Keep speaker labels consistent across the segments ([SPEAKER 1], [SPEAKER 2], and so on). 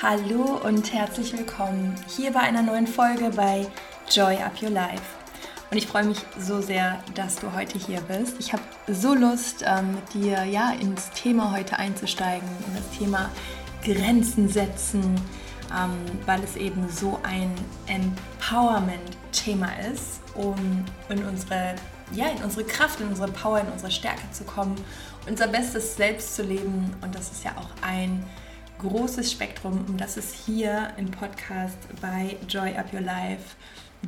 [SPEAKER 1] Hallo und herzlich willkommen hier bei einer neuen Folge bei Joy Up Your Life. Und ich freue mich so sehr, dass du heute hier bist. Ich habe so Lust, ähm, mit dir ja ins Thema heute einzusteigen, in das Thema Grenzen setzen, ähm, weil es eben so ein Empowerment-Thema ist, um in unsere, ja, in unsere Kraft, in unsere Power, in unsere Stärke zu kommen, unser bestes Selbst zu leben. Und das ist ja auch ein großes Spektrum, um das es hier im Podcast bei Joy Up Your Life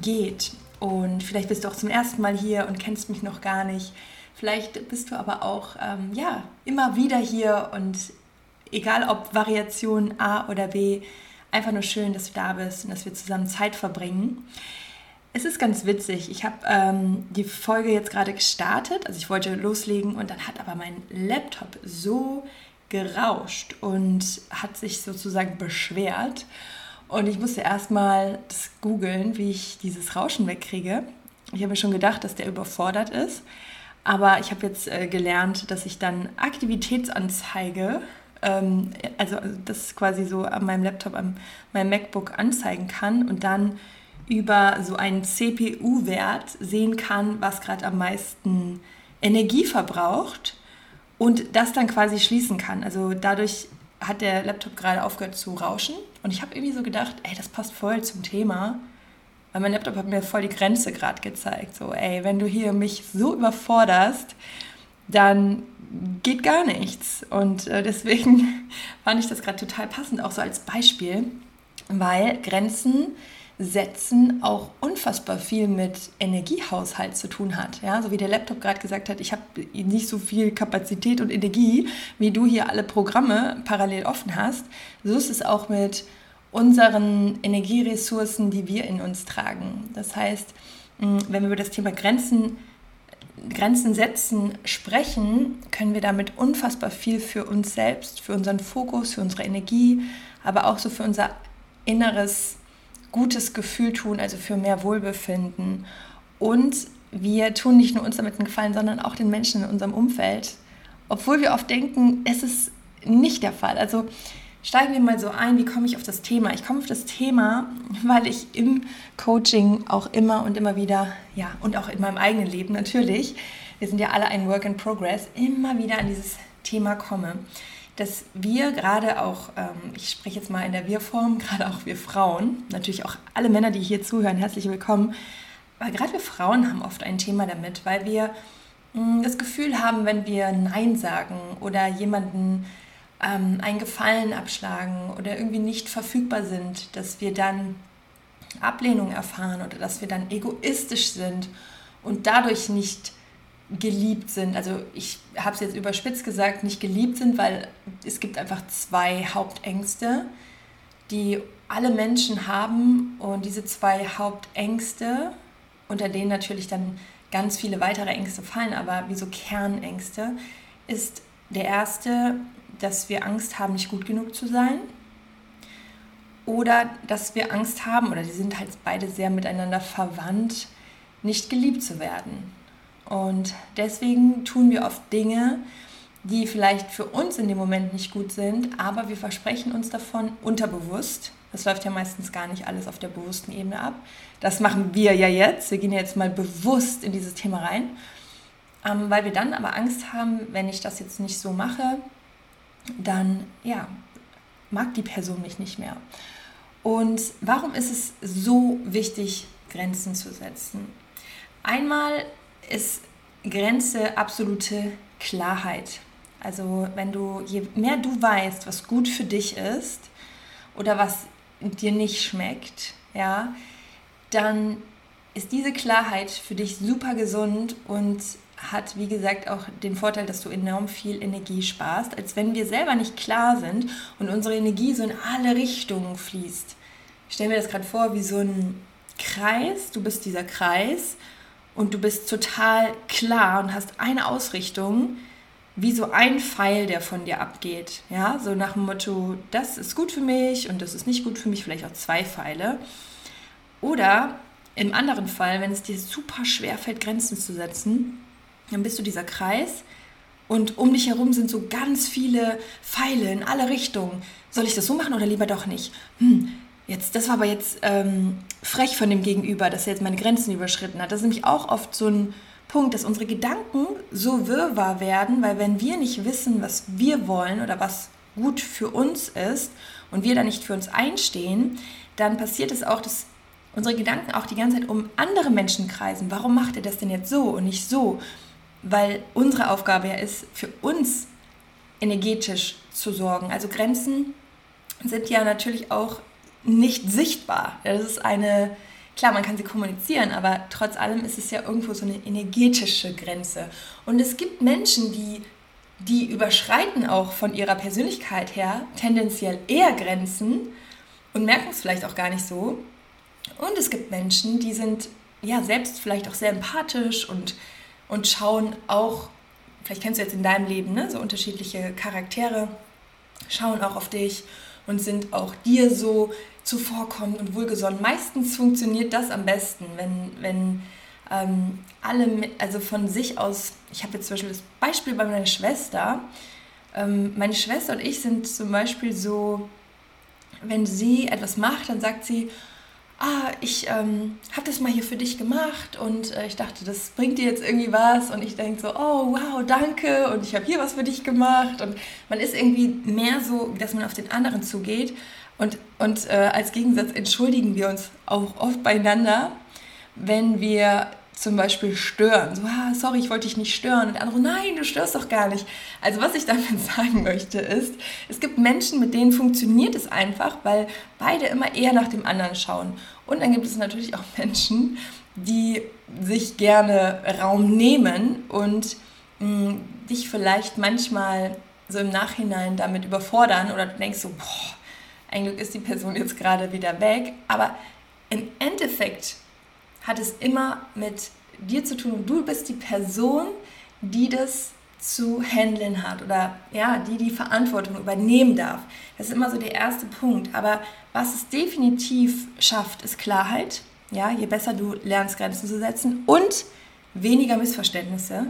[SPEAKER 1] geht. Und vielleicht bist du auch zum ersten Mal hier und kennst mich noch gar nicht. Vielleicht bist du aber auch ähm, ja, immer wieder hier und egal ob Variation A oder B, einfach nur schön, dass du da bist und dass wir zusammen Zeit verbringen. Es ist ganz witzig. Ich habe ähm, die Folge jetzt gerade gestartet, also ich wollte loslegen und dann hat aber mein Laptop so gerauscht und hat sich sozusagen beschwert. Und ich musste erstmal das googeln, wie ich dieses Rauschen wegkriege. Ich habe mir schon gedacht, dass der überfordert ist. Aber ich habe jetzt äh, gelernt, dass ich dann Aktivitätsanzeige, ähm, also das quasi so an meinem Laptop, an meinem MacBook anzeigen kann und dann über so einen CPU-Wert sehen kann, was gerade am meisten Energie verbraucht und das dann quasi schließen kann. Also dadurch hat der Laptop gerade aufgehört zu rauschen und ich habe irgendwie so gedacht, ey, das passt voll zum Thema, weil mein Laptop hat mir voll die Grenze gerade gezeigt. So, ey, wenn du hier mich so überforderst, dann geht gar nichts. Und äh, deswegen fand ich das gerade total passend, auch so als Beispiel, weil Grenzen Setzen auch unfassbar viel mit Energiehaushalt zu tun hat. Ja, so wie der Laptop gerade gesagt hat, ich habe nicht so viel Kapazität und Energie, wie du hier alle Programme parallel offen hast. So ist es auch mit unseren Energieressourcen, die wir in uns tragen. Das heißt, wenn wir über das Thema Grenzen, Grenzen setzen sprechen, können wir damit unfassbar viel für uns selbst, für unseren Fokus, für unsere Energie, aber auch so für unser inneres gutes Gefühl tun, also für mehr Wohlbefinden. Und wir tun nicht nur uns damit einen Gefallen, sondern auch den Menschen in unserem Umfeld. Obwohl wir oft denken, es ist nicht der Fall. Also steigen wir mal so ein, wie komme ich auf das Thema? Ich komme auf das Thema, weil ich im Coaching auch immer und immer wieder, ja, und auch in meinem eigenen Leben natürlich, wir sind ja alle ein Work in Progress, immer wieder an dieses Thema komme dass wir gerade auch, ähm, ich spreche jetzt mal in der Wir-Form, gerade auch wir Frauen, natürlich auch alle Männer, die hier zuhören, herzlich willkommen, weil gerade wir Frauen haben oft ein Thema damit, weil wir mh, hm, das Gefühl haben, wenn wir Nein sagen oder jemanden ähm, einen Gefallen abschlagen oder irgendwie nicht verfügbar sind, dass wir dann Ablehnung erfahren oder dass wir dann egoistisch sind und dadurch nicht geliebt sind. Also ich habe es jetzt überspitzt gesagt, nicht geliebt sind, weil es gibt einfach zwei Hauptängste, die alle Menschen haben. Und diese zwei Hauptängste, unter denen natürlich dann ganz viele weitere Ängste fallen, aber wie so Kernängste, ist der erste, dass wir Angst haben, nicht gut genug zu sein. Oder dass wir Angst haben, oder die sind halt beide sehr miteinander verwandt, nicht geliebt zu werden. Und deswegen tun wir oft Dinge, die vielleicht für uns in dem Moment nicht gut sind, aber wir versprechen uns davon unterbewusst. Das läuft ja meistens gar nicht alles auf der bewussten Ebene ab. Das machen wir ja jetzt. Wir gehen jetzt mal bewusst in dieses Thema rein, ähm, weil wir dann aber Angst haben, wenn ich das jetzt nicht so mache, dann ja, mag die Person mich nicht mehr. Und warum ist es so wichtig, Grenzen zu setzen? Einmal ist Grenze absolute Klarheit. Also wenn du, je mehr du weißt, was gut für dich ist oder was dir nicht schmeckt, ja, dann ist diese Klarheit für dich super gesund und hat, wie gesagt, auch den Vorteil, dass du enorm viel Energie sparst, als wenn wir selber nicht klar sind und unsere Energie so in alle Richtungen fließt. Ich stelle mir das gerade vor wie so ein Kreis. Du bist dieser Kreis und du bist total klar und hast eine Ausrichtung, wie so ein Pfeil, der von dir abgeht. Ja, so nach dem Motto, das ist gut für mich und das ist nicht gut für mich, vielleicht auch zwei Pfeile. Oder im anderen Fall, wenn es dir super schwer fällt, Grenzen zu setzen, dann bist du dieser Kreis und um dich herum sind so ganz viele Pfeile in alle Richtungen. Soll ich das so machen oder lieber doch nicht? Hm, jetzt, das war aber jetzt ähm, frech von dem Gegenüber, dass er jetzt meine Grenzen überschritten hat. Das ist nämlich auch oft so ein Punkt, dass unsere Gedanken so wirrwarr werden, weil wenn wir nicht wissen, was wir wollen oder was gut für uns ist und wir da nicht für uns einstehen, dann passiert es auch, dass unsere Gedanken auch die ganze Zeit um andere Menschen kreisen. Warum macht er das denn jetzt so und nicht so? weil unsere Aufgabe ja ist, für uns energetisch zu sorgen. Also Grenzen sind ja natürlich auch nicht sichtbar. Das ist eine, klar, man kann sie kommunizieren, aber trotz allem ist es ja irgendwo so eine energetische Grenze. Und es gibt Menschen, die, die überschreiten auch von ihrer Persönlichkeit her tendenziell eher Grenzen und merken es vielleicht auch gar nicht so. Und es gibt Menschen, die sind ja selbst vielleicht auch sehr empathisch und und schauen auch, vielleicht kennst du jetzt in deinem Leben ne, so unterschiedliche Charaktere, schauen auch auf dich und sind auch dir so zuvorkommend und wohlgesonnen. Meistens funktioniert das am besten, wenn, wenn ähm, alle, also von sich aus, ich habe jetzt zum Beispiel das Beispiel bei meiner Schwester. Ähm, meine Schwester und ich sind zum Beispiel so, wenn sie etwas macht, dann sagt sie, ah, ich ähm, habe das mal hier für dich gemacht und äh, ich dachte, das bringt dir jetzt irgendwie was und ich denke so, oh wow, danke und ich habe hier was für dich gemacht und man ist irgendwie mehr so, dass man auf den anderen zugeht und, und äh, als Gegensatz entschuldigen wir uns auch oft beieinander, wenn wir zum Beispiel stören. So, ah, sorry, ich wollte dich nicht stören. Und der andere, nein, du störst doch gar nicht. Also was ich damit sagen möchte ist, es gibt Menschen, mit denen funktioniert es einfach, weil beide immer eher nach dem anderen schauen. Und dann gibt es natürlich auch Menschen, die sich gerne Raum nehmen und mh, mm, dich vielleicht manchmal so im Nachhinein damit überfordern oder du denkst so, boah, eigentlich ist die Person jetzt gerade wieder weg. Aber im Endeffekt hat es immer mit dir zu tun. Du bist die Person, die das zu handeln hat oder ja, die die Verantwortung übernehmen darf. Das ist immer so der erste Punkt. Aber was es definitiv schafft, ist Klarheit. Ja, je besser du lernst, Grenzen zu setzen und weniger Missverständnisse.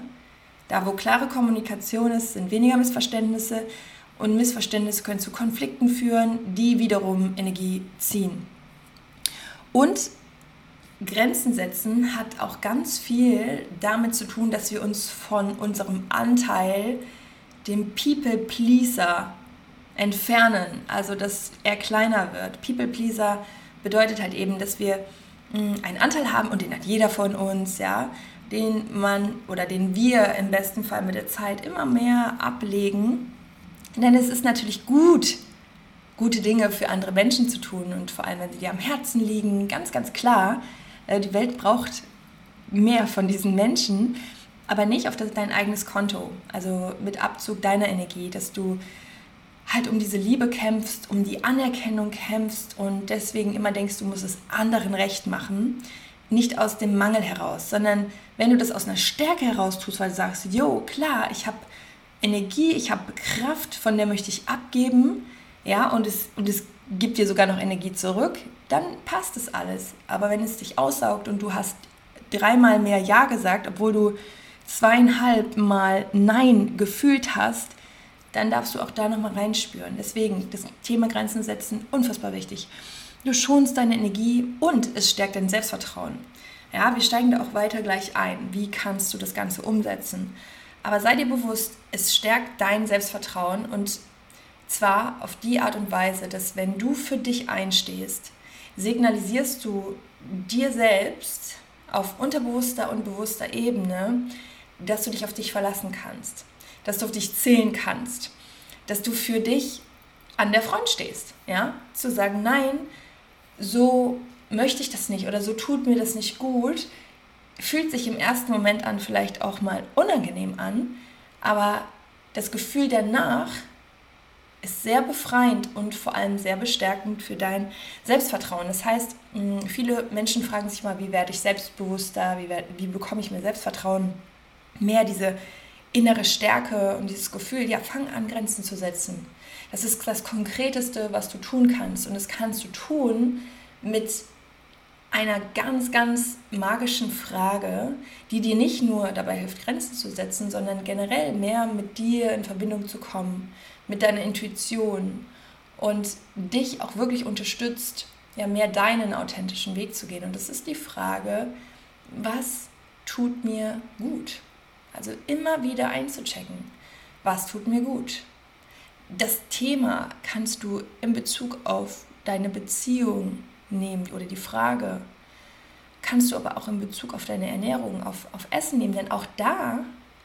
[SPEAKER 1] Da, wo klare Kommunikation ist, sind weniger Missverständnisse und Missverständnisse können zu Konflikten führen, die wiederum Energie ziehen. Und Grenzen setzen hat auch ganz viel damit zu tun, dass wir uns von unserem Anteil, dem People Pleaser, entfernen. Also, dass er kleiner wird. People Pleaser bedeutet halt eben, dass wir hm, einen Anteil haben und den hat jeder von uns, ja, den man oder den wir im besten Fall mit der Zeit immer mehr ablegen. Denn es ist natürlich gut, gute Dinge für andere Menschen zu tun und vor allem, wenn sie dir am Herzen liegen, ganz, ganz klar. Äh, die Welt braucht mehr von diesen Menschen, aber nicht auf dein eigenes Konto, also mit Abzug deiner Energie, dass du halt um diese Liebe kämpfst, um die Anerkennung kämpfst und deswegen immer denkst, du musst es anderen recht machen, nicht aus dem Mangel heraus, sondern wenn du das aus einer Stärke heraus tust, weil du sagst, jo, klar, ich habe Energie, ich habe Kraft, von der möchte ich abgeben, ja, und es, und es gibt dir sogar noch Energie zurück, dann passt es alles. Aber wenn es dich aussaugt und du hast dreimal mehr Ja gesagt, obwohl du zweieinhalb Mal Nein gefühlt hast, dann darfst du auch da nochmal reinspüren. Deswegen, das Thema Grenzen setzen, unfassbar wichtig. Du schonst deine Energie und es stärkt dein Selbstvertrauen. Ja, wir steigen da auch weiter gleich ein. Wie kannst du das Ganze umsetzen? Aber sei dir bewusst, es stärkt dein Selbstvertrauen und zwar auf die Art und Weise, dass wenn du für dich einstehst, signalisierst du dir selbst auf unterbewusster und bewusster Ebene, dass du dich auf dich verlassen kannst, dass du auf dich zählen kannst, dass du für dich an der Front stehst, ja, zu sagen, nein, so möchte ich das nicht oder so tut mir das nicht gut, fühlt sich im ersten Moment an vielleicht auch mal unangenehm an, aber das Gefühl danach ist sehr befreiend und vor allem sehr bestärkend für dein Selbstvertrauen. Das heißt, viele Menschen fragen sich mal, wie werde ich selbstbewusster, wie, werde, wie bekomme ich mir Selbstvertrauen, mehr diese innere Stärke und dieses Gefühl, ja, fang an, Grenzen zu setzen. Das ist das Konkreteste, was du tun kannst. Und das kannst du tun mit einer ganz, ganz magischen Frage, die dir nicht nur dabei hilft, Grenzen zu setzen, sondern generell mehr mit dir in Verbindung zu kommen, mit deiner Intuition und dich auch wirklich unterstützt, ja, mehr deinen authentischen Weg zu gehen. Und das ist die Frage, was tut mir gut? Also immer wieder einzuchecken, was tut mir gut? Das Thema kannst du in Bezug auf deine Beziehung nehmen oder die Frage kannst du aber auch in Bezug auf deine Ernährung, auf, auf Essen nehmen, denn auch da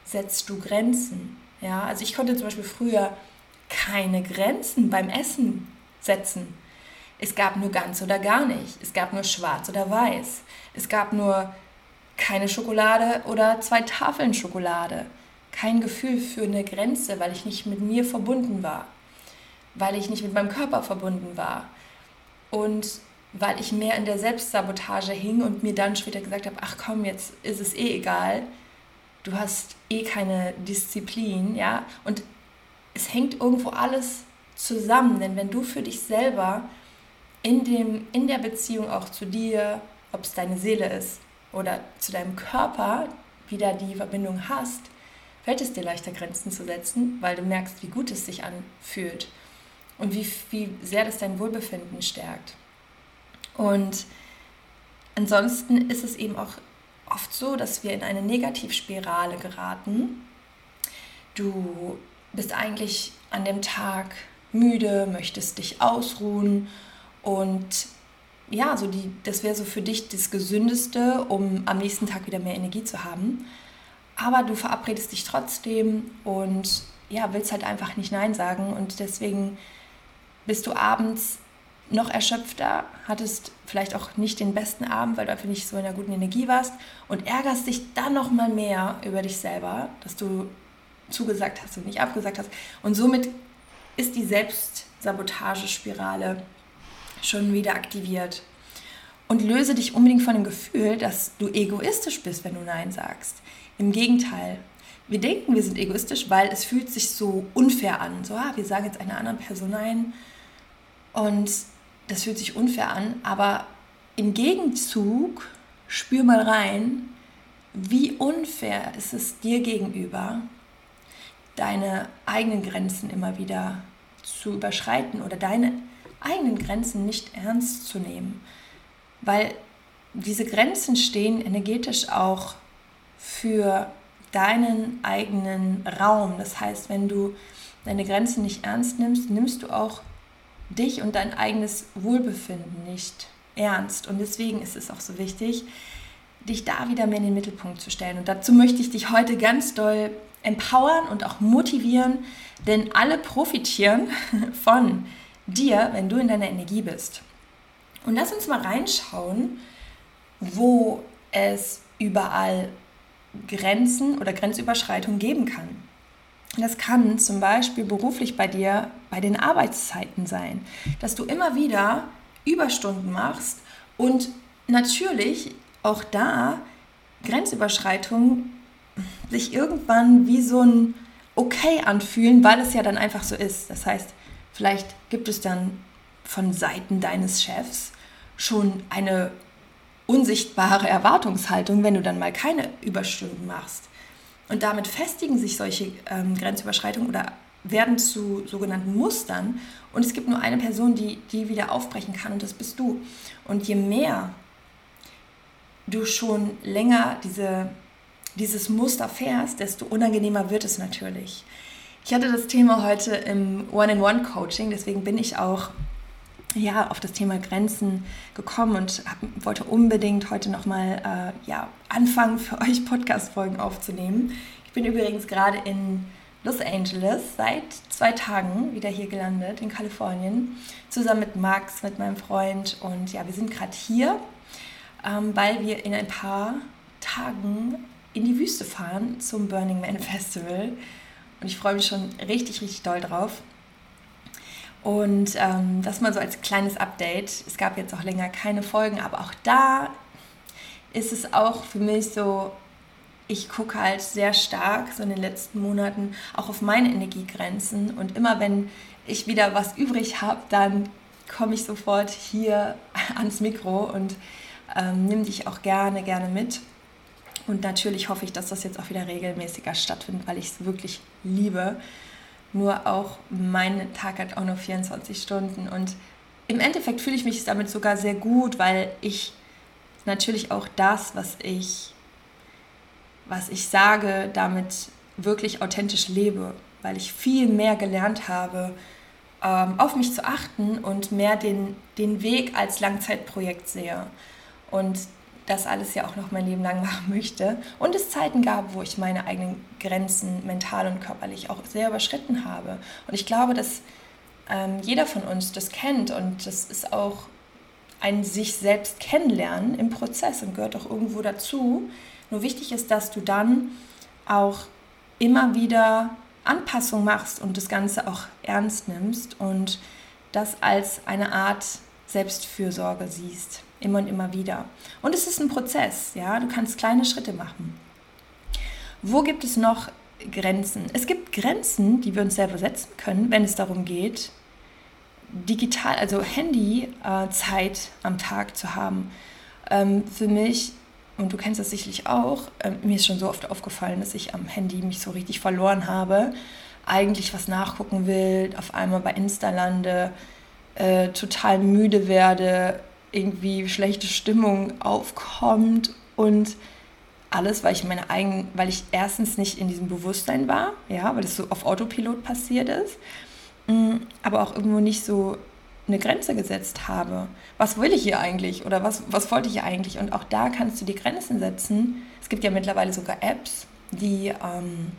[SPEAKER 1] setzt du Grenzen. Ja, also ich konnte zum Beispiel früher keine Grenzen beim Essen setzen. Es gab nur ganz oder gar nicht. Es gab nur schwarz oder weiß. Es gab nur keine Schokolade oder zwei Tafeln Schokolade. Kein Gefühl für eine Grenze, weil ich nicht mit mir verbunden war. Weil ich nicht mit meinem Körper verbunden war. Und weil ich mehr in der Selbstsabotage hing und mir dann später gesagt habe, ach komm, jetzt ist es eh egal. Du hast eh keine Disziplin, ja? Und es hängt irgendwo alles zusammen, denn wenn du für dich selber in, dem, in der Beziehung auch zu dir, ob es deine Seele ist oder zu deinem Körper, wieder die Verbindung hast, fällt es dir leichter, Grenzen zu setzen, weil du merkst, wie gut es sich anfühlt und wie, wie sehr das dein Wohlbefinden stärkt. Und ansonsten ist es eben auch oft so, dass wir in eine Negativspirale geraten. Du bist eigentlich an dem Tag müde, möchtest dich ausruhen und ja, so die, das wäre so für dich das Gesündeste, um am nächsten Tag wieder mehr Energie zu haben. Aber du verabredest dich trotzdem und ja, willst halt einfach nicht Nein sagen und deswegen bist du abends noch erschöpfter, hattest vielleicht auch nicht den besten Abend, weil du einfach nicht so in einer guten Energie warst und ärgerst dich dann noch mal mehr über dich selber, dass du zugesagt hast und nicht abgesagt hast. Und somit ist die Selbstsabotagespirale schon wieder aktiviert. Und löse dich unbedingt von dem Gefühl, dass du egoistisch bist, wenn du Nein sagst. Im Gegenteil. Wir denken, wir sind egoistisch, weil es fühlt sich so unfair an. So, ah, wir sagen jetzt einer anderen Person Nein. Und das fühlt sich unfair an, aber im Gegenzug spür mal rein, wie unfair ist es dir gegenüber, deine eigenen Grenzen immer wieder zu überschreiten oder deine eigenen Grenzen nicht ernst zu nehmen. Weil diese Grenzen stehen energetisch auch für deinen eigenen Raum. Das heißt, wenn du deine Grenzen nicht ernst nimmst, nimmst du auch dich und dein eigenes Wohlbefinden nicht ernst. Und deswegen ist es auch so wichtig, dich da wieder mehr in den Mittelpunkt zu stellen. Und dazu möchte ich dich heute ganz doll empowern und auch motivieren, denn alle profitieren von dir, wenn du in deiner Energie bist. Und lass uns mal reinschauen, wo es überall Grenzen oder Grenzüberschreitungen geben kann. Das kann zum Beispiel beruflich bei dir bei den Arbeitszeiten sein, dass du immer wieder Überstunden machst und natürlich auch da Grenzüberschreitungen sich irgendwann wie so ein Okay anfühlen, weil es ja dann einfach so ist. Das heißt, vielleicht gibt es dann von Seiten deines Chefs schon eine unsichtbare Erwartungshaltung, wenn du dann mal keine Überstunden machst. Und damit festigen sich solche ähm, Grenzüberschreitungen oder werden zu sogenannten Mustern. Und es gibt nur eine Person, die die wieder aufbrechen kann und das bist du. Und je mehr du schon länger diese, dieses Muster fährst, desto unangenehmer wird es natürlich. Ich hatte das Thema heute im One-in-One-Coaching, deswegen bin ich auch ja, auf das Thema Grenzen gekommen und hab, wollte unbedingt heute nochmal äh, ja, anfangen, für euch Podcast-Folgen aufzunehmen. Ich bin übrigens gerade in Los Angeles seit zwei Tagen wieder hier gelandet in Kalifornien, zusammen mit Max, mit meinem Freund. Und ja, wir sind gerade hier, ähm, weil wir in ein paar Tagen in die Wüste fahren zum Burning Man Festival. Und ich freue mich schon richtig, richtig doll drauf. Und ähm, das mal so als kleines Update. Es gab jetzt auch länger keine Folgen, aber auch da ist es auch für mich so, ich gucke halt sehr stark so in den letzten Monaten auch auf meine Energiegrenzen. Und immer wenn ich wieder was übrig habe, dann komme ich sofort hier ans Mikro und ähm, nimm dich auch gerne, gerne mit. Und natürlich hoffe ich, dass das jetzt auch wieder regelmäßiger stattfindet, weil ich es wirklich liebe. Nur auch mein Tag hat auch nur 24 Stunden und im Endeffekt fühle ich mich damit sogar sehr gut, weil ich natürlich auch das, was ich, was ich sage, damit wirklich authentisch lebe, weil ich viel mehr gelernt habe, ähm, auf mich zu achten und mehr den, den Weg als Langzeitprojekt sehe. Und das alles ja auch noch mein Leben lang machen möchte. Und es Zeiten gab, wo ich meine eigenen Grenzen mental und körperlich auch sehr überschritten habe. Und ich glaube, dass ähm, jeder von uns das kennt und das ist auch ein sich selbst kennenlernen im Prozess und gehört auch irgendwo dazu. Nur wichtig ist, dass du dann auch immer wieder Anpassung machst und das Ganze auch ernst nimmst und das als eine Art Selbstfürsorge siehst immer und immer wieder. Und es ist ein Prozess, ja, du kannst kleine Schritte machen. Wo gibt es noch Grenzen? Es gibt Grenzen, die wir uns selber setzen können, wenn es darum geht, digital, also Handy-Zeit äh, am Tag zu haben. Ähm, für mich, und du kennst das sicherlich auch, äh, mir ist schon so oft aufgefallen, dass ich am Handy mich so richtig verloren habe, eigentlich was nachgucken will, auf einmal bei Insta lande, äh, total müde werde, irgendwie schlechte Stimmung aufkommt und alles, weil ich meine eigenen, weil ich erstens nicht in diesem Bewusstsein war, ja, weil das so auf Autopilot passiert ist, mm, aber auch irgendwo nicht so eine Grenze gesetzt habe. Was will ich hier eigentlich oder was, was wollte ich hier eigentlich? Und auch da kannst du die Grenzen setzen. Es gibt ja mittlerweile sogar Apps, die, ähm,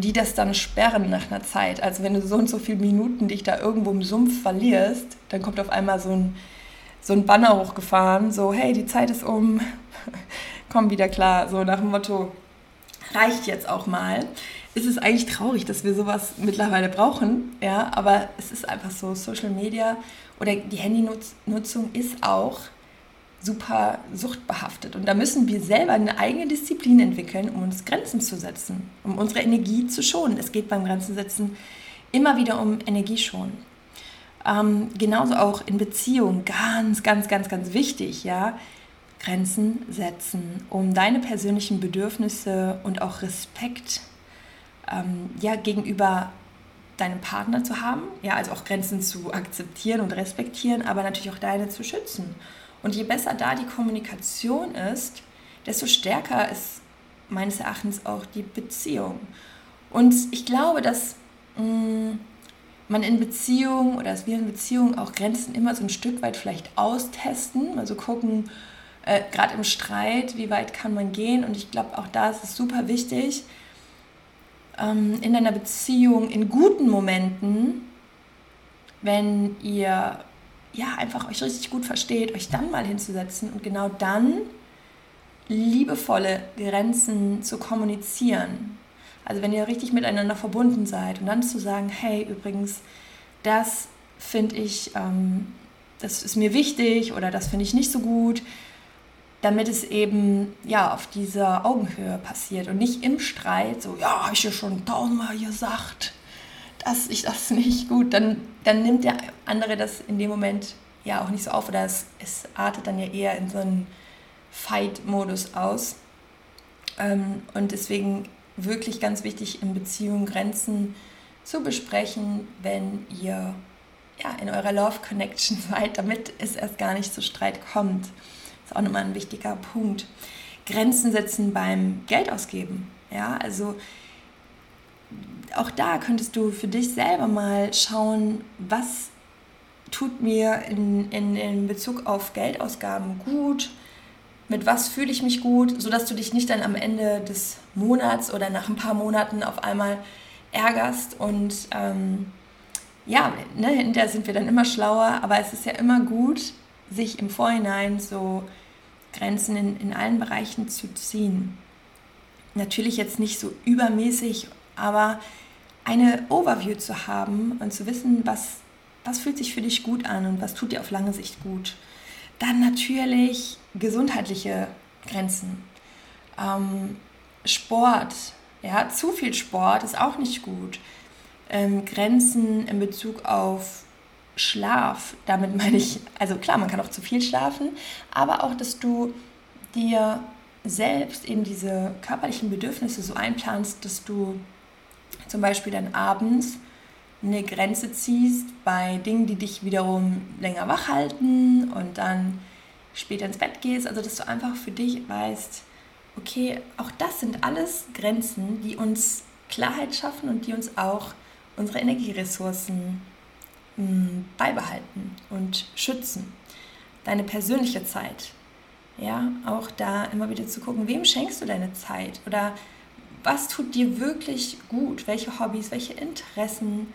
[SPEAKER 1] die das dann sperren nach einer Zeit. Also wenn du so und so viele Minuten dich da irgendwo im Sumpf verlierst, dann kommt auf einmal so ein so ein Banner hochgefahren, so, hey, die Zeit ist um, komm wieder klar, so nach dem Motto, reicht jetzt auch mal. Ist es eigentlich traurig, dass wir sowas mittlerweile brauchen, ja, aber es ist einfach so, Social Media oder die Handynutzung ist auch super suchtbehaftet. Und da müssen wir selber eine eigene Disziplin entwickeln, um uns Grenzen zu setzen, um unsere Energie zu schonen. Es geht beim Grenzensetzen immer wieder um Energieschonen. Ähm, genauso auch in Beziehungen, ganz, ganz, ganz, ganz wichtig, ja. Grenzen setzen, um deine persönlichen Bedürfnisse und auch Respekt ähm, ja, gegenüber deinem Partner zu haben, ja, also auch Grenzen zu akzeptieren und respektieren, aber natürlich auch deine zu schützen. Und je besser da die Kommunikation ist, desto stärker ist meines Erachtens auch die Beziehung. Und ich glaube, dass mh, mm, man in Beziehungen oder dass wir in Beziehungen auch Grenzen immer so ein Stück weit vielleicht austesten, also gucken, äh, gerade im Streit, wie weit kann man gehen. Und ich glaube, auch da ist es super wichtig, ähm, in einer Beziehung, in guten Momenten, wenn ihr ja einfach euch richtig gut versteht, euch dann mal hinzusetzen und genau dann liebevolle Grenzen zu kommunizieren. Also wenn ihr richtig miteinander verbunden seid und dann zu sagen, hey, übrigens, das finde ich, ähm, das ist mir wichtig oder das finde ich nicht so gut, damit es eben ja auf dieser Augenhöhe passiert und nicht im Streit, so, ja, habe ich ja schon tausendmal gesagt, dass ich das nicht gut, dann, dann nimmt der andere das in dem Moment ja auch nicht so auf oder es, es artet dann ja eher in so einen Fight-Modus aus. Ähm, und deswegen wirklich ganz wichtig, in Beziehungen Grenzen zu besprechen, wenn ihr ja, in eurer Love Connection seid, damit es erst gar nicht zu Streit kommt. Das ist auch nochmal ein wichtiger Punkt. Grenzen setzen beim Geld ausgeben. Ja, also auch da könntest du für dich selber mal schauen, was tut mir in, in, in Bezug auf Geldausgaben gut, mit was fühle ich mich gut, sodass du dich nicht dann am Ende des Monats oder nach ein paar Monaten auf einmal ärgerst und ähm, ja, ne, hinterher sind wir dann immer schlauer, aber es ist ja immer gut, sich im Vorhinein so Grenzen in, in allen Bereichen zu ziehen. Natürlich jetzt nicht so übermäßig, aber eine Overview zu haben und zu wissen, was, was fühlt sich für dich gut an und was tut dir auf lange Sicht gut. Dann natürlich gesundheitliche Grenzen. Ähm, Sport, ja, zu viel Sport ist auch nicht gut. Ähm, Grenzen in Bezug auf Schlaf, damit meine ich, also klar, man kann auch zu viel schlafen, aber auch, dass du dir selbst eben diese körperlichen Bedürfnisse so einplanst, dass du zum Beispiel dann abends eine Grenze ziehst bei Dingen, die dich wiederum länger wach halten und dann später ins Bett gehst. Also dass du einfach für dich weißt, okay, auch das sind alles Grenzen, die uns Klarheit schaffen und die uns auch unsere Energieressourcen mh, hm, beibehalten und schützen. Deine persönliche Zeit. Ja, auch da immer wieder zu gucken, wem schenkst du deine Zeit oder was tut dir wirklich gut, welche Hobbys, welche Interessen,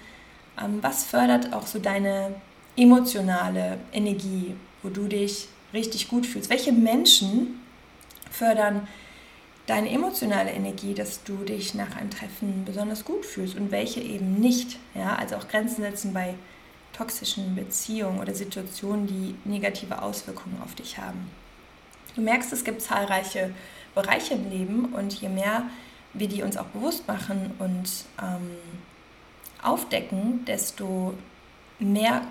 [SPEAKER 1] ähm, was fördert auch so deine emotionale Energie, wo du dich richtig gut fühlst, welche Menschen fördern deine emotionale Energie, dass du dich nach einem Treffen besonders gut fühlst und welche eben nicht. Ja, also auch Grenzen setzen bei toxischen Beziehungen oder Situationen, die negative Auswirkungen auf dich haben. Du merkst, es gibt zahlreiche Bereiche im Leben und je mehr wir die uns auch bewusst machen und ähm, aufdecken, desto mehr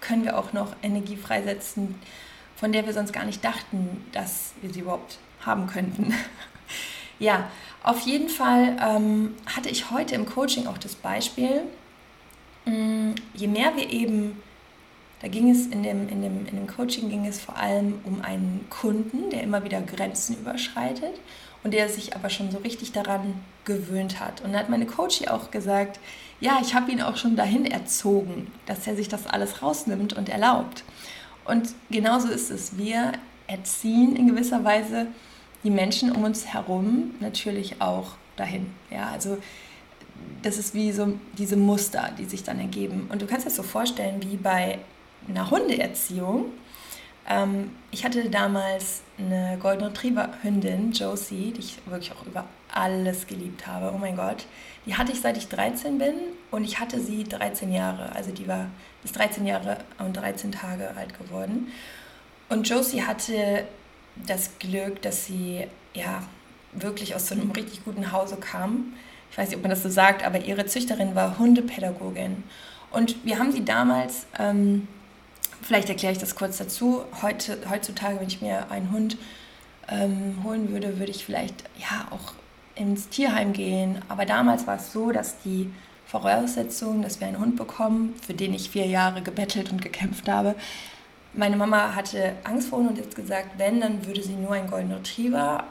[SPEAKER 1] können wir auch noch Energie freisetzen, von der wir sonst gar nicht dachten, dass wir sie überhaupt haben könnten. ja, auf jeden Fall ähm, hatte ich heute im Coaching auch das Beispiel, mh, mm, je mehr wir eben, da ging es in dem, in, dem, in dem Coaching ging es vor allem um einen Kunden, der immer wieder Grenzen überschreitet und der sich aber schon so richtig daran gewöhnt hat. Und da hat meine Coach auch gesagt, ja, ich habe ihn auch schon dahin erzogen, dass er sich das alles rausnimmt und erlaubt. Und genauso ist es. Wir erziehen in gewisser Weise die Menschen um uns herum natürlich auch dahin. Ja, also das ist wie so diese Muster, die sich dann ergeben. Und du kannst das so vorstellen wie bei einer Hundeerziehung. Ähm, ich hatte damals eine Golden Retriever Hündin, Josie, die ich wirklich auch über alles geliebt habe. Oh mein Gott. Die hatte ich seit ich 13 bin und ich hatte sie 13 Jahre. Also die war bis 13 Jahre und 13 Tage alt geworden. Und Josie hatte das Glück, dass sie ja wirklich aus so einem richtig guten Hause kam. Ich weiß nicht, ob man das so sagt, aber ihre Züchterin war Hundepädagogin. Und wir haben sie damals, ähm, vielleicht erkläre ich das kurz dazu, heute, heutzutage, wenn ich mir einen Hund ähm, holen würde, würde ich vielleicht ja auch ins Tierheim gehen. Aber damals war es so, dass die Voraussetzung, dass wir einen Hund bekommen, für den ich vier Jahre gebettelt und gekämpft habe. Meine Mama hatte Angst vor Hunden und jetzt gesagt, wenn, dann würde sie nur einen Golden Retriever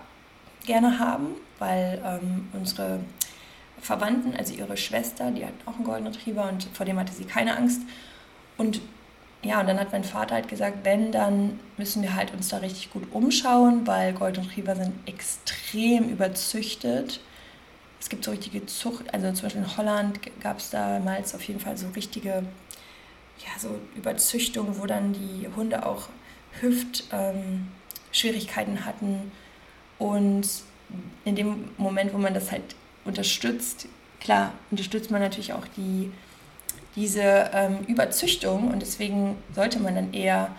[SPEAKER 1] gerne haben, weil ähm, unsere Verwandten, also ihre Schwester, die hat auch einen Golden Retriever und vor dem hatte sie keine Angst. Und ja, und dann hat mein Vater halt gesagt, wenn, dann müssen wir halt uns da richtig gut umschauen, weil Golden Retriever sind extrem überzüchtet. Es gibt so richtige Zucht, also zum Beispiel in Holland gab es damals auf jeden Fall so richtige, ja, so Überzüchtungen, wo dann die Hunde auch Hüftschwierigkeiten ähm, hatten. Und in dem Moment, wo man das halt unterstützt, klar, unterstützt man natürlich auch die diese ähm, Überzüchtung und deswegen sollte man dann eher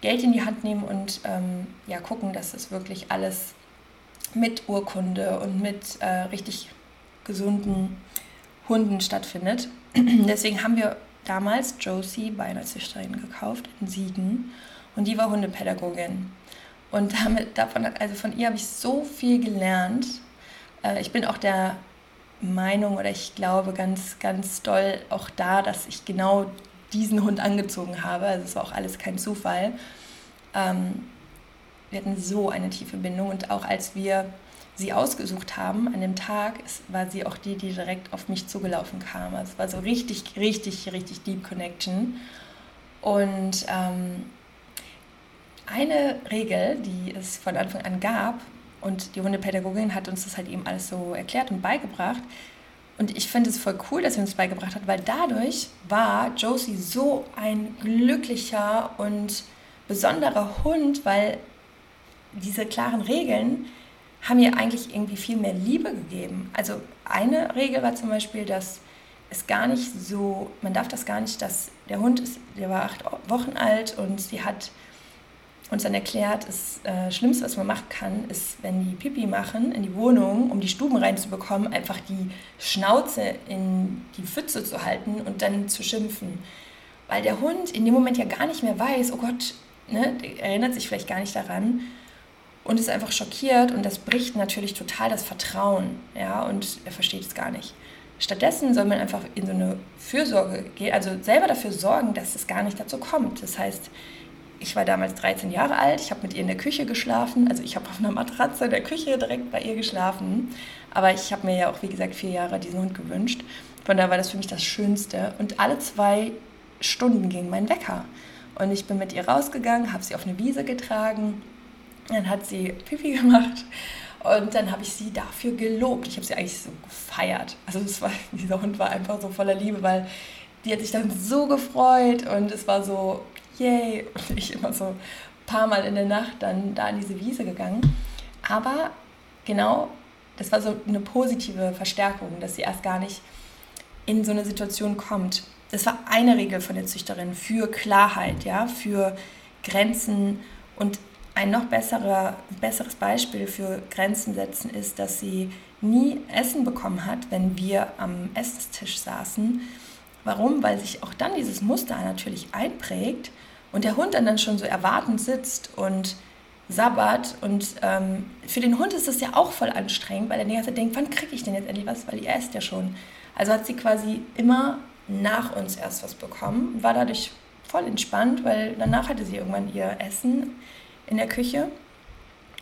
[SPEAKER 1] Geld in die Hand nehmen und ähm, ja, gucken, dass das wirklich alles mit Urkunde und mit äh, richtig gesunden Hunden stattfindet. deswegen haben wir damals Josie bei einer Züchterin gekauft in Siegen und die war Hundepädagogin. Und damit, davon, also von ihr habe ich so viel gelernt. Äh, ich bin auch der Meinung oder ich glaube ganz, ganz doll auch da, dass ich genau diesen Hund angezogen habe. Also es war auch alles kein Zufall. Ähm, wir hatten so eine tiefe Bindung und auch als wir sie ausgesucht haben an dem Tag, war sie auch die, die direkt auf mich zugelaufen kam. Also es war so richtig, richtig, richtig Deep Connection. Und ähm, eine Regel, die es von Anfang an gab, und die Hundepädagogin hat uns das halt eben alles so erklärt und beigebracht. Und ich finde es voll cool, dass sie uns beigebracht hat, weil dadurch war Josie so ein glücklicher und besonderer Hund, weil diese klaren Regeln haben ihr eigentlich irgendwie viel mehr Liebe gegeben. Also eine Regel war zum Beispiel, dass es gar nicht so, man darf das gar nicht, dass der Hund ist, der war acht Wochen alt und sie hat uns dann erklärt, das äh, Schlimmste, was man machen kann, ist, wenn die Pipi machen in die Wohnung, um die Stuben reinzubekommen, einfach die Schnauze in die Pfütze zu halten und dann zu schimpfen. weil der Hund in dem Moment ja gar nicht mehr weiß, oh Gott, ne, erinnert sich vielleicht gar nicht daran und ist einfach schockiert und das bricht natürlich total das Vertrauen, ja, und er versteht es gar nicht. Stattdessen soll man einfach in so eine Fürsorge gehen, also selber dafür sorgen, dass es gar nicht dazu kommt. Das heißt, ich war damals 13 Jahre alt, ich habe mit ihr in der Küche geschlafen, also ich habe auf einer Matratze in der Küche direkt bei ihr geschlafen, aber ich habe mir ja auch, wie gesagt, vier Jahre diesen Hund gewünscht. Von daher war das für mich das Schönste. Und alle zwei Stunden ging mein Wecker. Und ich bin mit ihr rausgegangen, habe sie auf eine Wiese getragen, dann hat sie Pipi gemacht und dann habe ich sie dafür gelobt. Ich habe sie eigentlich so gefeiert. Also war, dieser Hund war einfach so voller Liebe, weil die hat sich dann so gefreut und es war so, yay. Und ich immer so ein paar Mal in der Nacht dann da in diese Wiese gegangen. Aber genau, das war so eine positive Verstärkung, dass sie erst gar nicht in so eine Situation kommt. Das war eine Regel von der Züchterin für Klarheit, ja, für Grenzen und ein noch besserer, besseres Beispiel für Grenzen setzen ist, dass sie nie Essen bekommen hat, wenn wir am Esstisch saßen. Warum? Weil sich auch dann dieses Muster natürlich einprägt und der Hund dann, dann schon so erwartend sitzt und sabbert. Und ähm, für den Hund ist das ja auch voll anstrengend, weil er die ganze Zeit denkt, wann kriege ich denn jetzt endlich was, weil ihr esst ja schon. Also hat sie quasi immer nach uns erst was bekommen, war dadurch voll entspannt, weil danach hatte sie irgendwann ihr Essen in der Küche.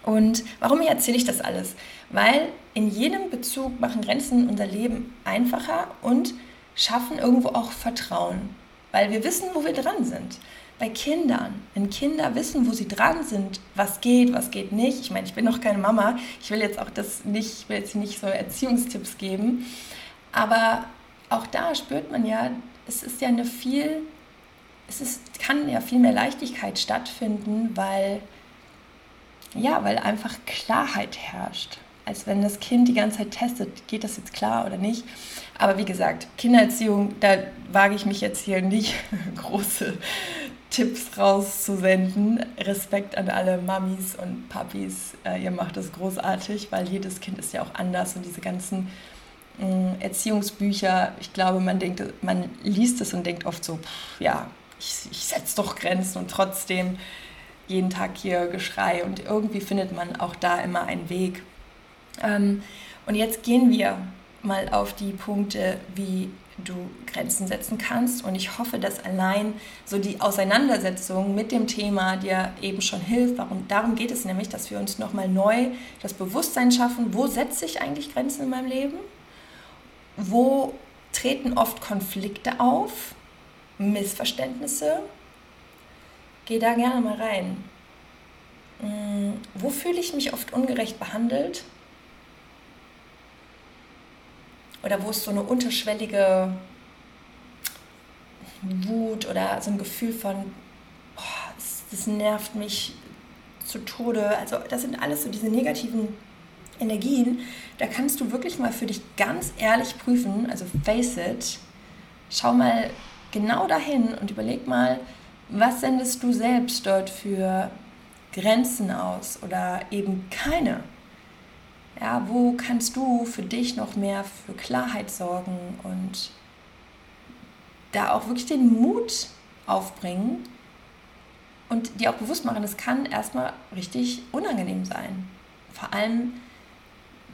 [SPEAKER 1] Und warum erzähle ich das alles? Weil in jedem Bezug machen Grenzen unser Leben einfacher und schaffen irgendwo auch Vertrauen, weil wir wissen, wo wir dran sind. Bei Kindern, wenn Kinder wissen, wo sie dran sind, was geht, was geht nicht. Ich meine, ich bin noch keine Mama, ich will jetzt auch das nicht, ich will jetzt nicht so Erziehungstipps geben, aber auch da spürt man ja, es ist ja eine viel, es ist, kann ja viel mehr Leichtigkeit stattfinden, weil ja, weil einfach Klarheit herrscht. Als wenn das Kind die ganze Zeit testet, geht das jetzt klar oder nicht. Aber wie gesagt, Kindererziehung, da wage ich mich jetzt hier nicht große Tipps rauszusenden. Respekt an alle Mamis und Papis. Äh, ihr macht das großartig, weil jedes Kind ist ja auch anders und diese ganzen mm, Erziehungsbücher, ich glaube, man denkt, man liest es und denkt oft so, pff, ja, ich, ich setze doch Grenzen und trotzdem jeden Tag hier Geschrei und irgendwie findet man auch da immer einen Weg. Ähm, und jetzt gehen wir mal auf die Punkte, wie du Grenzen setzen kannst. Und ich hoffe, dass allein so die Auseinandersetzung mit dem Thema dir eben schon hilft. Warum? Darum geht es nämlich, dass wir uns nochmal neu das Bewusstsein schaffen, wo setze ich eigentlich Grenzen in meinem Leben? Wo treten oft Konflikte auf, Missverständnisse? Geh da gerne mal rein. Hm, wo fühle ich mich oft ungerecht behandelt? Oder wo ist so eine unterschwellige Wut oder so ein Gefühl von, oh, das, das nervt mich zu Tode. Also das sind alles so diese negativen Energien. Da kannst du wirklich mal für dich ganz ehrlich prüfen, also face it. Schau mal genau dahin und überleg mal, was sendest du selbst dort für Grenzen aus oder eben keine? Ja, wo kannst du für dich noch mehr für Klarheit sorgen und da auch wirklich den Mut aufbringen und dir auch bewusst machen, es kann erstmal richtig unangenehm sein. Vor allem,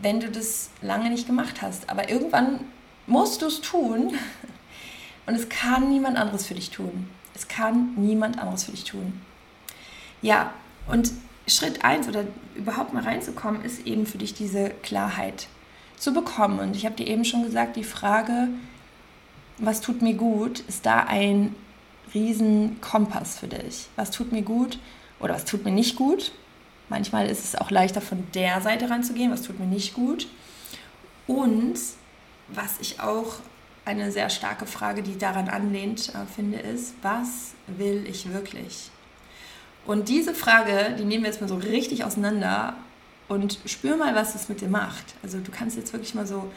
[SPEAKER 1] wenn du das lange nicht gemacht hast. Aber irgendwann musst du es tun und es kann niemand anderes für dich tun. Es kann niemand anderes für dich tun. Ja, und Schritt 1 oder überhaupt mal reinzukommen, ist eben für dich diese Klarheit zu bekommen. Und ich habe dir eben schon gesagt, die Frage, was tut mir gut, ist da ein riesen Kompass für dich. Was tut mir gut oder was tut mir nicht gut? Manchmal ist es auch leichter von der Seite ranzugehen, was tut mir nicht gut. Und was ich auch eine sehr starke Frage, die daran anlehnt, äh, finde, ist, was will ich wirklich? Und diese Frage, die nehmen wir jetzt mal so richtig auseinander und spür mal, was es mit dir macht. Also du kannst jetzt wirklich mal so,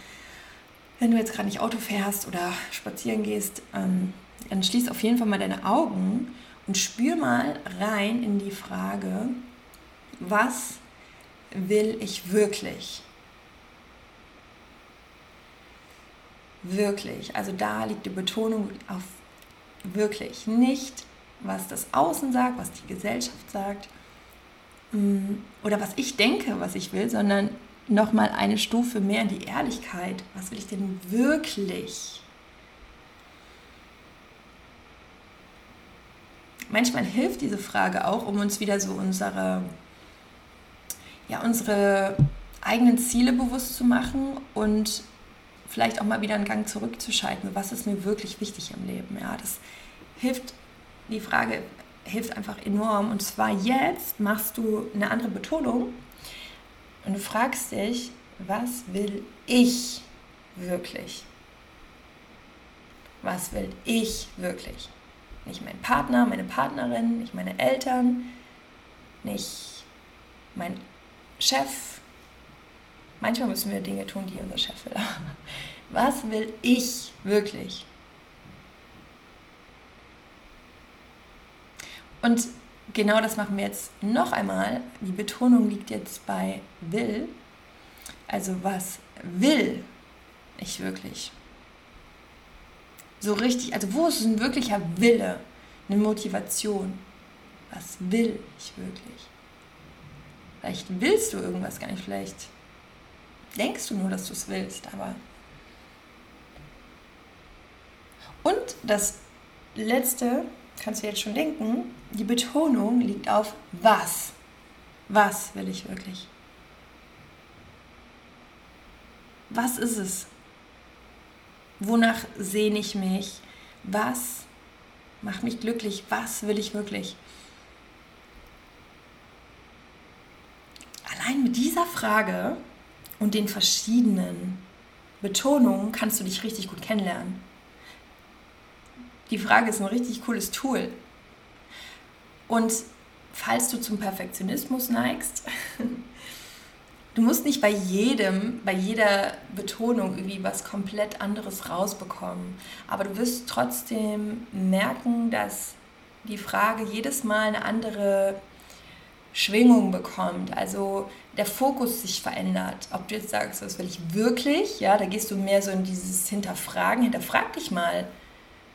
[SPEAKER 1] wenn du jetzt gerade nicht Auto fährst oder spazieren gehst, ähm, dann schließ auf jeden Fall mal deine Augen und spür mal rein in die Frage, was will ich wirklich? Wirklich. Also da liegt die Betonung auf wirklich. Nicht, was das Außen sagt, was die Gesellschaft sagt mm, oder was ich denke, was ich will, sondern nochmal eine Stufe mehr in die Ehrlichkeit. Was will ich denn wirklich? Manchmal hilft diese Frage auch, um uns wieder so unsere, ja, unsere eigenen Ziele bewusst zu machen und vielleicht auch mal wieder einen Gang zurückzuschalten. Was ist mir wirklich wichtig im Leben? Ja, das hilft, die Frage hilft einfach enorm. Und zwar jetzt machst du eine andere Betonung und du fragst dich, was will ich wirklich? Was will ich wirklich? Nicht mein Partner, meine Partnerin, nicht meine Eltern, nicht mein Chef. Manchmal müssen wir Dinge tun, die unser Chef will. Was will ich wirklich? Und genau das machen wir jetzt noch einmal. Die Betonung liegt jetzt bei will. Also was will ich wirklich? So richtig, also wo ist ein wirklicher Wille, eine Motivation? Was will ich wirklich? Vielleicht willst du irgendwas gar nicht, vielleicht denkst du nur, dass du es willst, aber... Und das letzte, kannst du jetzt schon denken, die Betonung liegt auf was. Was will ich wirklich? Was ist es? Wonach sehne ich mich? Was macht mich glücklich? Was will ich wirklich? Allein mit dieser Frage und den verschiedenen Betonungen kannst du dich richtig gut kennenlernen. Die Frage ist ein richtig cooles Tool. Und falls du zum Perfektionismus neigst, du musst nicht bei jedem, bei jeder Betonung irgendwie was komplett anderes rausbekommen. Aber du wirst trotzdem merken, dass die Frage jedes Mal eine andere Schwingung bekommt. Also der Fokus sich verändert. Ob du jetzt sagst, was will ich wirklich? Ja, da gehst du mehr so in dieses Hinterfragen. Hinterfrag dich mal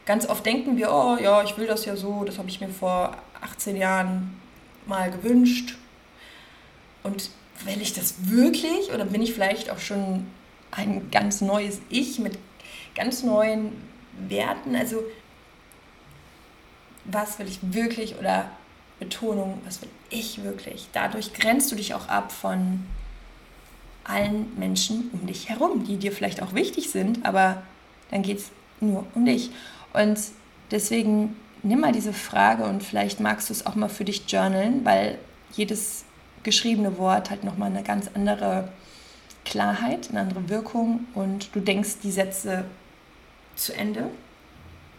[SPEAKER 1] ganz oft denken wir, oh ja, ich will das ja so, das habe ich mir vor 18 Jahren mal gewünscht. Und will ich das wirklich oder bin ich vielleicht auch schon ein ganz neues Ich mit ganz neuen Werten? Also was will ich wirklich oder Betonung, was will ich wirklich? Dadurch grenzt du dich auch ab von allen Menschen um dich herum, die dir vielleicht auch wichtig sind, aber dann geht es nur um dich. Und deswegen nimm mal diese Frage und vielleicht magst du es auch mal für dich journalen, weil jedes geschriebene Wort hat nochmal eine ganz andere Klarheit, eine andere Wirkung und du denkst die Sätze zu Ende.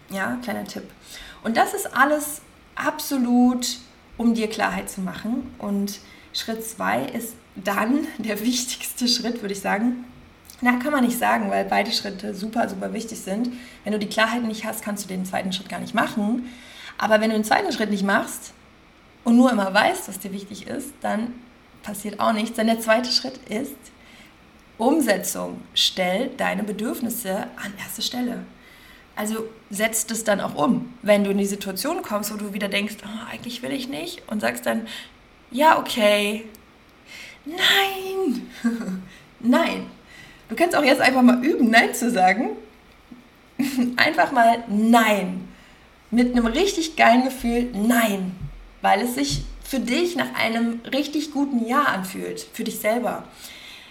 [SPEAKER 1] Ja, kleiner Tipp. Und das ist alles absolut, um dir Klarheit zu machen. Und Schritt zwei ist dann der wichtigste Schritt, würde ich sagen, na, kann man nicht sagen, weil beide Schritte super, super wichtig sind. Wenn du die Klarheit nicht hast, kannst du den zweiten Schritt gar nicht machen. Aber wenn du den zweiten Schritt nicht machst und nur immer weißt, was dir wichtig ist, dann passiert auch nichts. Denn der zweite Schritt ist Umsetzung. Stell deine Bedürfnisse an erste Stelle. Also setz das dann auch um. Wenn du in die Situation kommst, wo du wieder denkst, oh, eigentlich will ich nicht, und sagst dann, ja, okay, nein, nein, Du kannst auch jetzt einfach mal üben, Nein zu sagen. einfach mal Nein. Mit einem richtig geilen Gefühl Nein. Weil es sich für dich nach einem richtig guten Ja anfühlt. Für dich selber.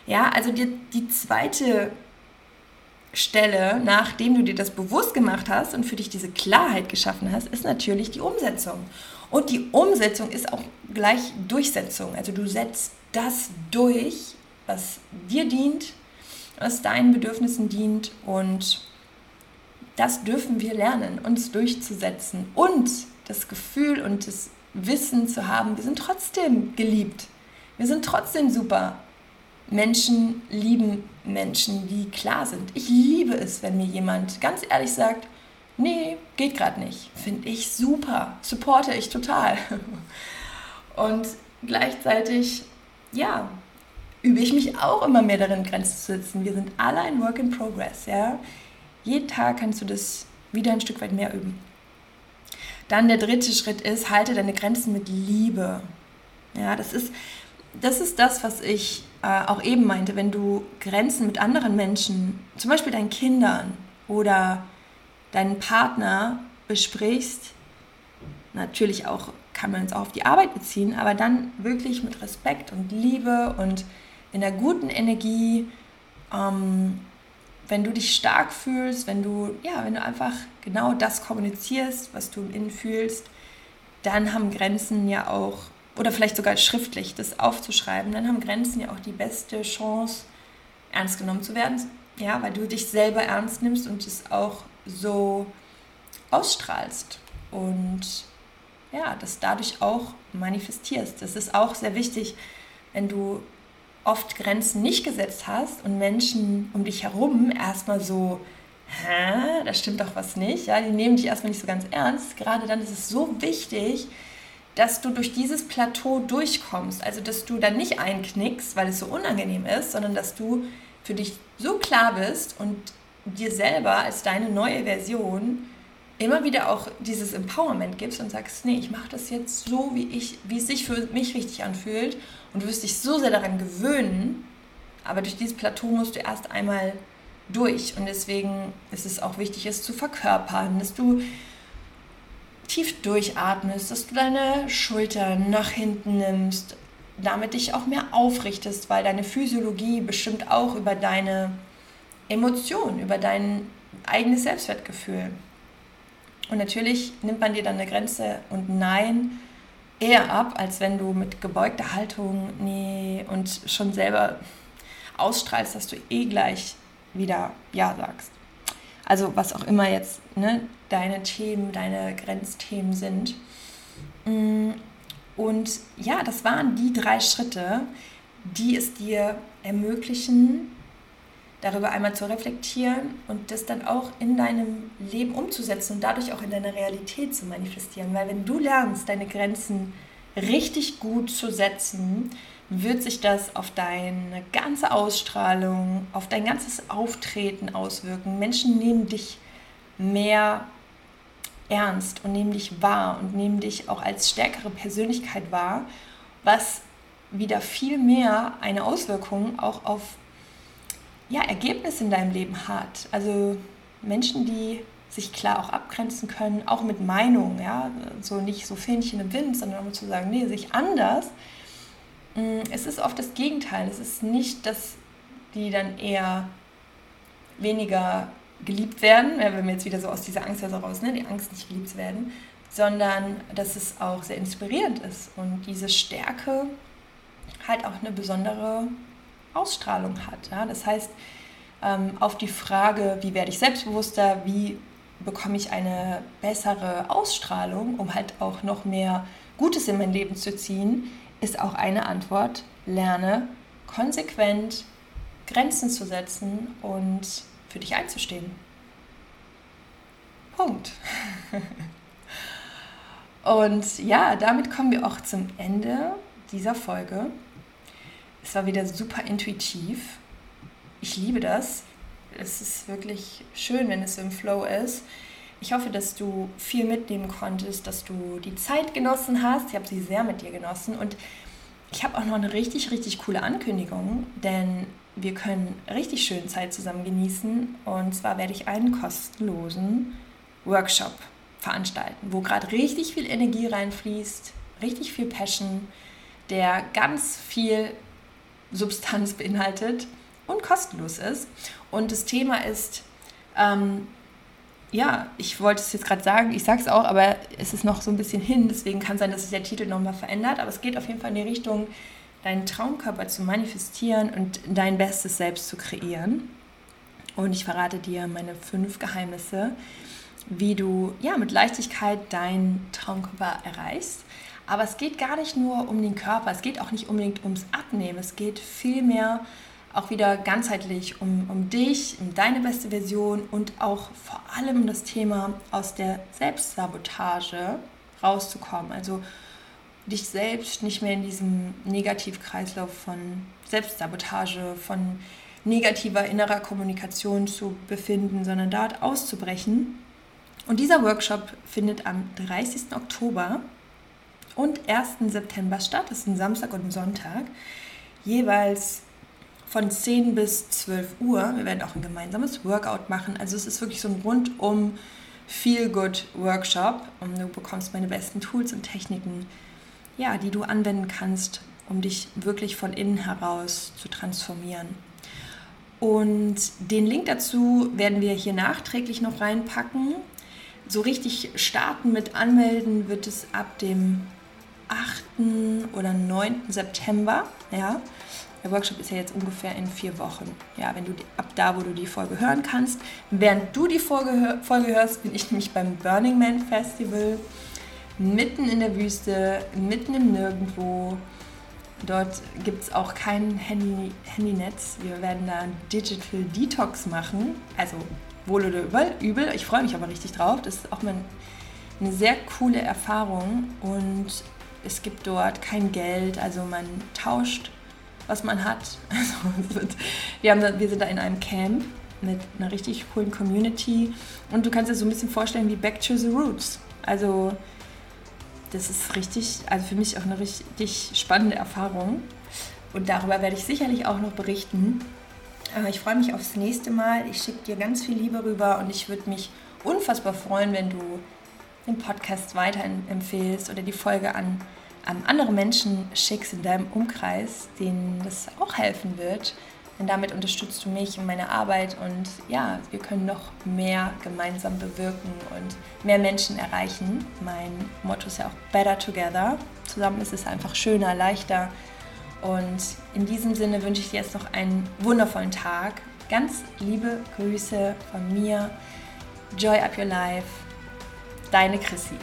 [SPEAKER 1] Ja, also die, die zweite Stelle, nachdem du dir das bewusst gemacht hast und für dich diese Klarheit geschaffen hast, ist natürlich die Umsetzung. Und die Umsetzung ist auch gleich Durchsetzung. Also du setzt das durch, was dir dient, was deinen Bedürfnissen dient und das dürfen wir lernen, uns durchzusetzen und das Gefühl und das Wissen zu haben, wir sind trotzdem geliebt. Wir sind trotzdem super. Menschen lieben Menschen, die klar sind. Ich liebe es, wenn mir jemand ganz ehrlich sagt, nee, geht gerade nicht. Finde ich super, supporte ich total. Und gleichzeitig, ja, übe ich mich auch immer mehr darin, Grenzen zu setzen. Wir sind alle ein Work in Progress, ja. Jeden Tag kannst du das wieder ein Stück weit mehr üben. Dann der dritte Schritt ist, halte deine Grenzen mit Liebe. Ja, das ist das, ist das was ich äh, auch eben meinte, wenn du Grenzen mit anderen Menschen, zum Beispiel deinen Kindern oder deinen Partner besprichst, natürlich auch kann man es auch auf die Arbeit beziehen, aber dann wirklich mit Respekt und Liebe und in der guten Energie, ähm, wenn du dich stark fühlst, wenn du, ja, wenn du einfach genau das kommunizierst, was du im Innen fühlst, dann haben Grenzen ja auch, oder vielleicht sogar schriftlich das aufzuschreiben, dann haben Grenzen ja auch die beste Chance, ernst genommen zu werden, ja, weil du dich selber ernst nimmst und es auch so ausstrahlst und ja, das dadurch auch manifestierst. Das ist auch sehr wichtig, wenn du oft Grenzen nicht gesetzt hast und Menschen um dich herum erstmal so, hä, da stimmt doch was nicht, ja, die nehmen dich erstmal nicht so ganz ernst. Gerade dann ist es so wichtig, dass du durch dieses Plateau durchkommst. Also, dass du dann nicht einknickst, weil es so unangenehm ist, sondern dass du für dich so klar bist und dir selber als deine neue Version immer wieder auch dieses Empowerment gibst und sagst, nee, ich mache das jetzt so, wie, ich, wie es sich für mich richtig anfühlt und du wirst dich so sehr daran gewöhnen, aber durch dieses Plateau musst du erst einmal durch und deswegen ist es auch wichtig, es zu verkörpern, dass du tief durchatmest, dass du deine Schultern nach hinten nimmst, damit dich auch mehr aufrichtest, weil deine Physiologie bestimmt auch über deine Emotionen, über dein eigenes Selbstwertgefühl. Und natürlich nimmt man dir dann eine Grenze und Nein eher ab, als wenn du mit gebeugter Haltung nee und schon selber ausstrahlst, dass du eh gleich wieder Ja sagst. Also was auch immer jetzt ne, deine Themen, deine Grenzthemen sind. Mm, und ja, das waren die drei Schritte, die es dir ermöglichen, darüber einmal zu reflektieren und das dann auch in deinem Leben umzusetzen und dadurch auch in deiner Realität zu manifestieren. Weil wenn du lernst, deine Grenzen richtig gut zu setzen, wird sich das auf deine ganze Ausstrahlung, auf dein ganzes Auftreten auswirken. Menschen nehmen dich mehr ernst und nehmen dich wahr und nehmen dich auch als stärkere Persönlichkeit wahr, was wieder viel mehr eine Auswirkung auch auf ja, Ergebnis in deinem Leben hat. Also Menschen, die sich klar auch abgrenzen können, auch mit Meinung, ja, so nicht so Fähnchen im Wind, sondern um zu sagen, nee, sich anders. Mm, es ist oft das Gegenteil. Es ist nicht, dass die dann eher weniger geliebt werden, wenn wir jetzt wieder so aus dieser Angst heraus, ne, die Angst nicht geliebt werden, sondern dass es auch sehr inspirierend ist und diese Stärke halt auch eine besondere Ausstrahlung hat. Ja? Das heißt, ähm, auf die Frage, wie werde ich selbstbewusster, wie bekomme ich eine bessere Ausstrahlung, um halt auch noch mehr Gutes in mein Leben zu ziehen, ist auch eine Antwort, lerne konsequent Grenzen zu setzen und für dich einzustehen. Punkt. und ja, damit kommen wir auch zum Ende dieser Folge. Es war wieder super intuitiv. Ich liebe das. Es ist wirklich schön, wenn es im Flow ist. Ich hoffe, dass du viel mitnehmen konntest, dass du die Zeit genossen hast. Ich habe sie sehr mit dir genossen und ich habe auch noch eine richtig, richtig coole Ankündigung, denn wir können richtig schön Zeit zusammen genießen. Und zwar werde ich einen kostenlosen Workshop veranstalten, wo gerade richtig viel Energie reinfließt, richtig viel Passion, der ganz viel Substanz beinhaltet und kostenlos ist. Und das Thema ist, ähm, ja, ich wollte es jetzt gerade sagen, ich sage es auch, aber es ist noch so ein bisschen hin, deswegen kann sein, dass sich der Titel nochmal verändert, aber es geht auf jeden Fall in die Richtung, deinen Traumkörper zu manifestieren und dein bestes Selbst zu kreieren. Und ich verrate dir meine fünf Geheimnisse, wie du ja mit Leichtigkeit deinen Traumkörper erreichst. Aber es geht gar nicht nur um den Körper, es geht auch nicht unbedingt ums Abnehmen, es geht vielmehr auch wieder ganzheitlich um, um dich, um deine beste Version und auch vor allem um das Thema aus der Selbstsabotage rauszukommen. Also dich selbst nicht mehr in diesem Negativkreislauf von Selbstsabotage, von negativer innerer Kommunikation zu befinden, sondern dort auszubrechen Und dieser Workshop findet am 30. Oktober und 1. September statt. Das ist ein Samstag und ein Sonntag. Jeweils von 10 bis 12 Uhr. Wir werden auch ein gemeinsames Workout machen. Also es ist wirklich so ein rundum Feel-Good-Workshop und du bekommst meine besten Tools und Techniken, ja, die du anwenden kannst, um dich wirklich von innen heraus zu transformieren. Und den Link dazu werden wir hier nachträglich noch reinpacken. So richtig starten mit Anmelden wird es ab dem 8. oder 9. September. Ja. Der Workshop ist ja jetzt ungefähr in vier Wochen. Ja, wenn du ab da, wo du die Folge hören kannst. Während du die Folge, Folge hörst, bin ich nämlich beim Burning Man Festival mitten in der Wüste, mitten im Nirgendwo. Dort gibt es auch kein Handy, Handynetz. Wir werden da Digital Detox machen. Also wohl oder übel. Ich freue mich aber richtig drauf. Das ist auch mal eine sehr coole Erfahrung. Und es gibt dort kein Geld. Also man tauscht, was man hat. Also wir, haben, wir sind da in einem Camp mit einer richtig coolen Community. Und du kannst dir so ein bisschen vorstellen wie Back to the Roots. Also das ist richtig, also für mich auch eine richtig spannende Erfahrung. Und darüber werde ich sicherlich auch noch berichten. Ich freue mich aufs nächste Mal. Ich schicke dir ganz viel Liebe rüber und ich würde mich unfassbar freuen, wenn du den Podcast weiterempfehlst oder die Folge an, an andere Menschen schickst in deinem Umkreis, denen das auch helfen wird. Denn damit unterstützt du mich und meine Arbeit und ja, wir können noch mehr gemeinsam bewirken und mehr Menschen erreichen. Mein Motto ist ja auch Better Together. Zusammen ist es einfach schöner, leichter. Und in diesem Sinne wünsche ich dir jetzt noch einen wundervollen Tag. Ganz liebe Grüße von mir. Joy up your life. Deine Chrissy.